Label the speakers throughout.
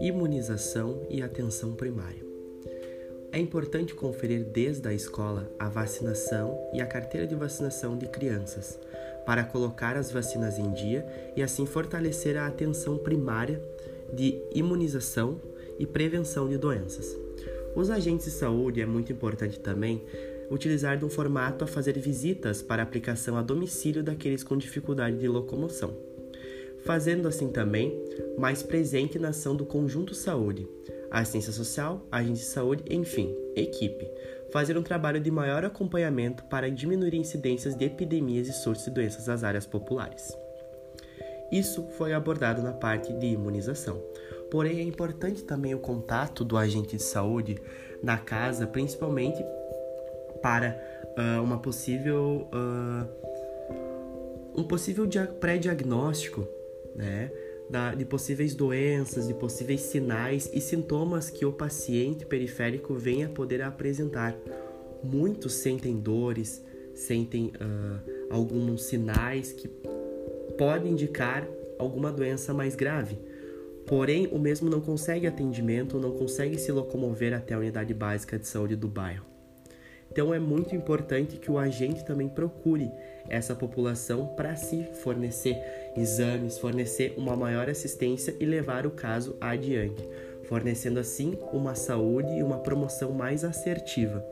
Speaker 1: Imunização e atenção primária. É importante conferir desde a escola a vacinação e a carteira de vacinação de crianças, para colocar as vacinas em dia e assim fortalecer a atenção primária de imunização e prevenção de doenças. Os agentes de saúde é muito importante também utilizar de um formato a fazer visitas para aplicação a domicílio daqueles com dificuldade de locomoção fazendo assim também mais presente na ação do conjunto saúde, assistência social, agente de saúde, enfim, equipe, fazer um trabalho de maior acompanhamento para diminuir incidências de epidemias e surtos de doenças nas áreas populares. Isso foi abordado na parte de imunização. Porém, é importante também o contato do agente de saúde na casa, principalmente para uh, uma possível uh, um possível pré-diagnóstico né? Da, de possíveis doenças, de possíveis sinais e sintomas que o paciente periférico venha poder apresentar. Muitos sentem dores, sentem uh, alguns sinais que podem indicar alguma doença mais grave. Porém, o mesmo não consegue atendimento, não consegue se locomover até a unidade básica de saúde do bairro. Então é muito importante que o agente também procure essa população para se fornecer exames, fornecer uma maior assistência e levar o caso adiante, fornecendo assim uma saúde e uma promoção mais assertiva,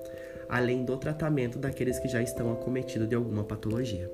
Speaker 1: além do tratamento daqueles que já estão acometidos de alguma patologia.